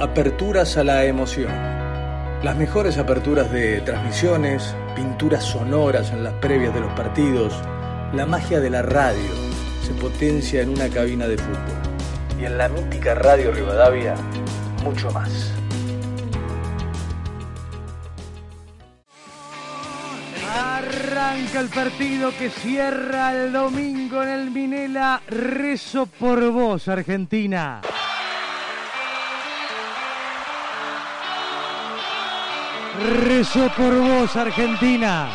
Aperturas a la emoción. Las mejores aperturas de transmisiones, pinturas sonoras en las previas de los partidos, la magia de la radio se potencia en una cabina de fútbol. Y en la mítica Radio Rivadavia, mucho más. Arranca el partido que cierra el domingo en el Minela. Rezo por vos, Argentina. Rezo por vos, Argentina.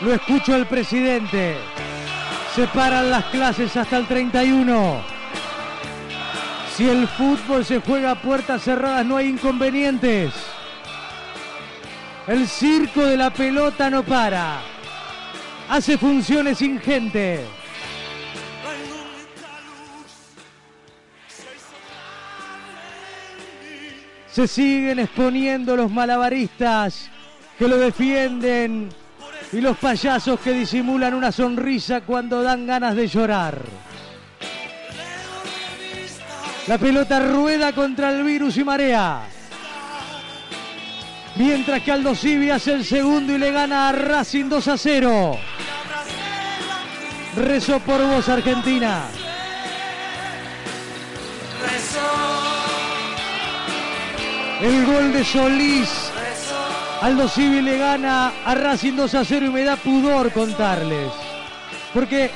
Lo escucho al presidente. Se paran las clases hasta el 31. Si el fútbol se juega a puertas cerradas no hay inconvenientes. El circo de la pelota no para. Hace funciones ingentes. Se siguen exponiendo los malabaristas que lo defienden y los payasos que disimulan una sonrisa cuando dan ganas de llorar. La pelota rueda contra el virus y marea. Mientras que Aldo Civi hace el segundo y le gana a Racing 2 a 0. Rezo por vos, Argentina. El gol de Solís. Aldo Civi le gana a Racing 2 a 0 y me da pudor contarles. Porque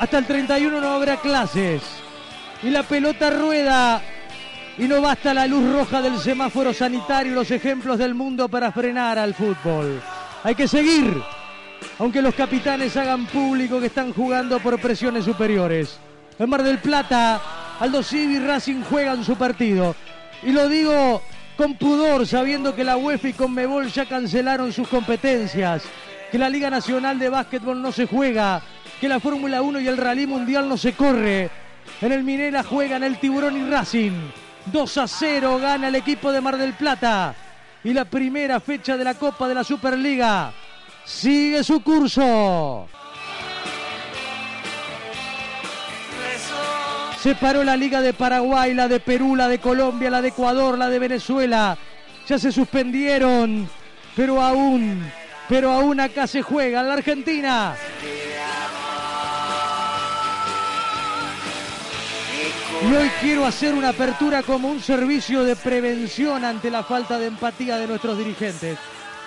hasta el 31 no habrá clases. Y la pelota rueda y no basta la luz roja del semáforo sanitario y los ejemplos del mundo para frenar al fútbol. Hay que seguir, aunque los capitanes hagan público que están jugando por presiones superiores. En Mar del Plata, Aldo Civi y Racing juegan su partido. Y lo digo con pudor, sabiendo que la UEFA y Conmebol ya cancelaron sus competencias, que la Liga Nacional de Básquetbol no se juega, que la Fórmula 1 y el Rally Mundial no se corre. En el Minera juegan el Tiburón y Racing. 2 a 0 gana el equipo de Mar del Plata. Y la primera fecha de la Copa de la Superliga sigue su curso. Se paró la Liga de Paraguay, la de Perú, la de Colombia, la de Ecuador, la de Venezuela. Ya se suspendieron, pero aún, pero aún acá se juega la Argentina. Y hoy quiero hacer una apertura como un servicio de prevención ante la falta de empatía de nuestros dirigentes.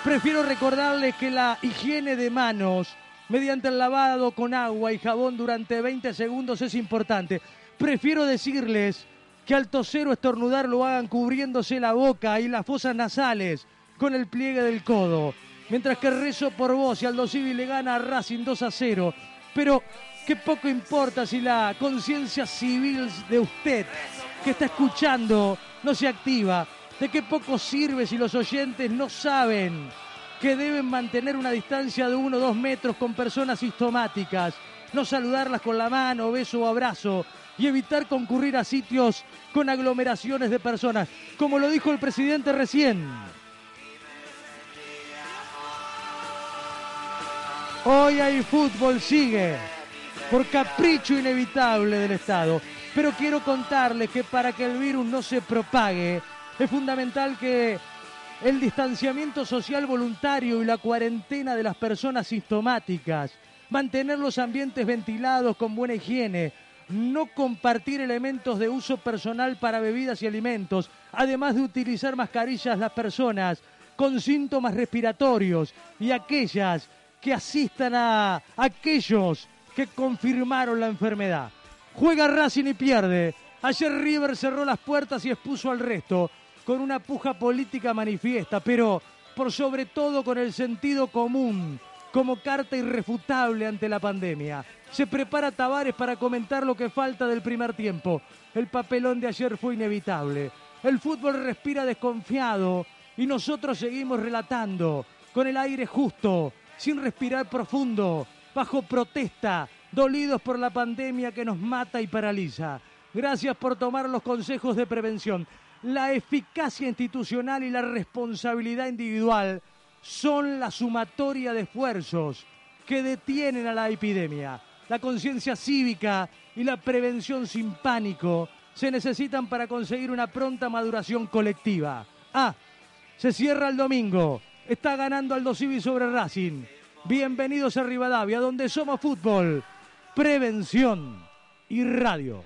Prefiero recordarles que la higiene de manos mediante el lavado con agua y jabón durante 20 segundos es importante. Prefiero decirles que al toser o estornudar lo hagan cubriéndose la boca y las fosas nasales con el pliegue del codo. Mientras que rezo por vos y Aldo Civi le gana a Racing 2 a 0. Pero qué poco importa si la conciencia civil de usted que está escuchando no se activa. De qué poco sirve si los oyentes no saben que deben mantener una distancia de uno o dos metros con personas sintomáticas, no saludarlas con la mano, beso o abrazo y evitar concurrir a sitios con aglomeraciones de personas, como lo dijo el presidente recién. Hoy hay fútbol, sigue, por capricho inevitable del Estado. Pero quiero contarles que para que el virus no se propague, es fundamental que el distanciamiento social voluntario y la cuarentena de las personas sintomáticas, mantener los ambientes ventilados con buena higiene, no compartir elementos de uso personal para bebidas y alimentos, además de utilizar mascarillas las personas con síntomas respiratorios y aquellas que asistan a aquellos que confirmaron la enfermedad. Juega Racing y pierde. Ayer River cerró las puertas y expuso al resto con una puja política manifiesta, pero por sobre todo con el sentido común como carta irrefutable ante la pandemia. Se prepara Tavares para comentar lo que falta del primer tiempo. El papelón de ayer fue inevitable. El fútbol respira desconfiado y nosotros seguimos relatando con el aire justo, sin respirar profundo, bajo protesta, dolidos por la pandemia que nos mata y paraliza. Gracias por tomar los consejos de prevención. La eficacia institucional y la responsabilidad individual son la sumatoria de esfuerzos que detienen a la epidemia. La conciencia cívica y la prevención sin pánico se necesitan para conseguir una pronta maduración colectiva. Ah, se cierra el domingo. Está ganando Aldo Civi sobre Racing. Bienvenidos a Rivadavia, donde somos fútbol, prevención y radio.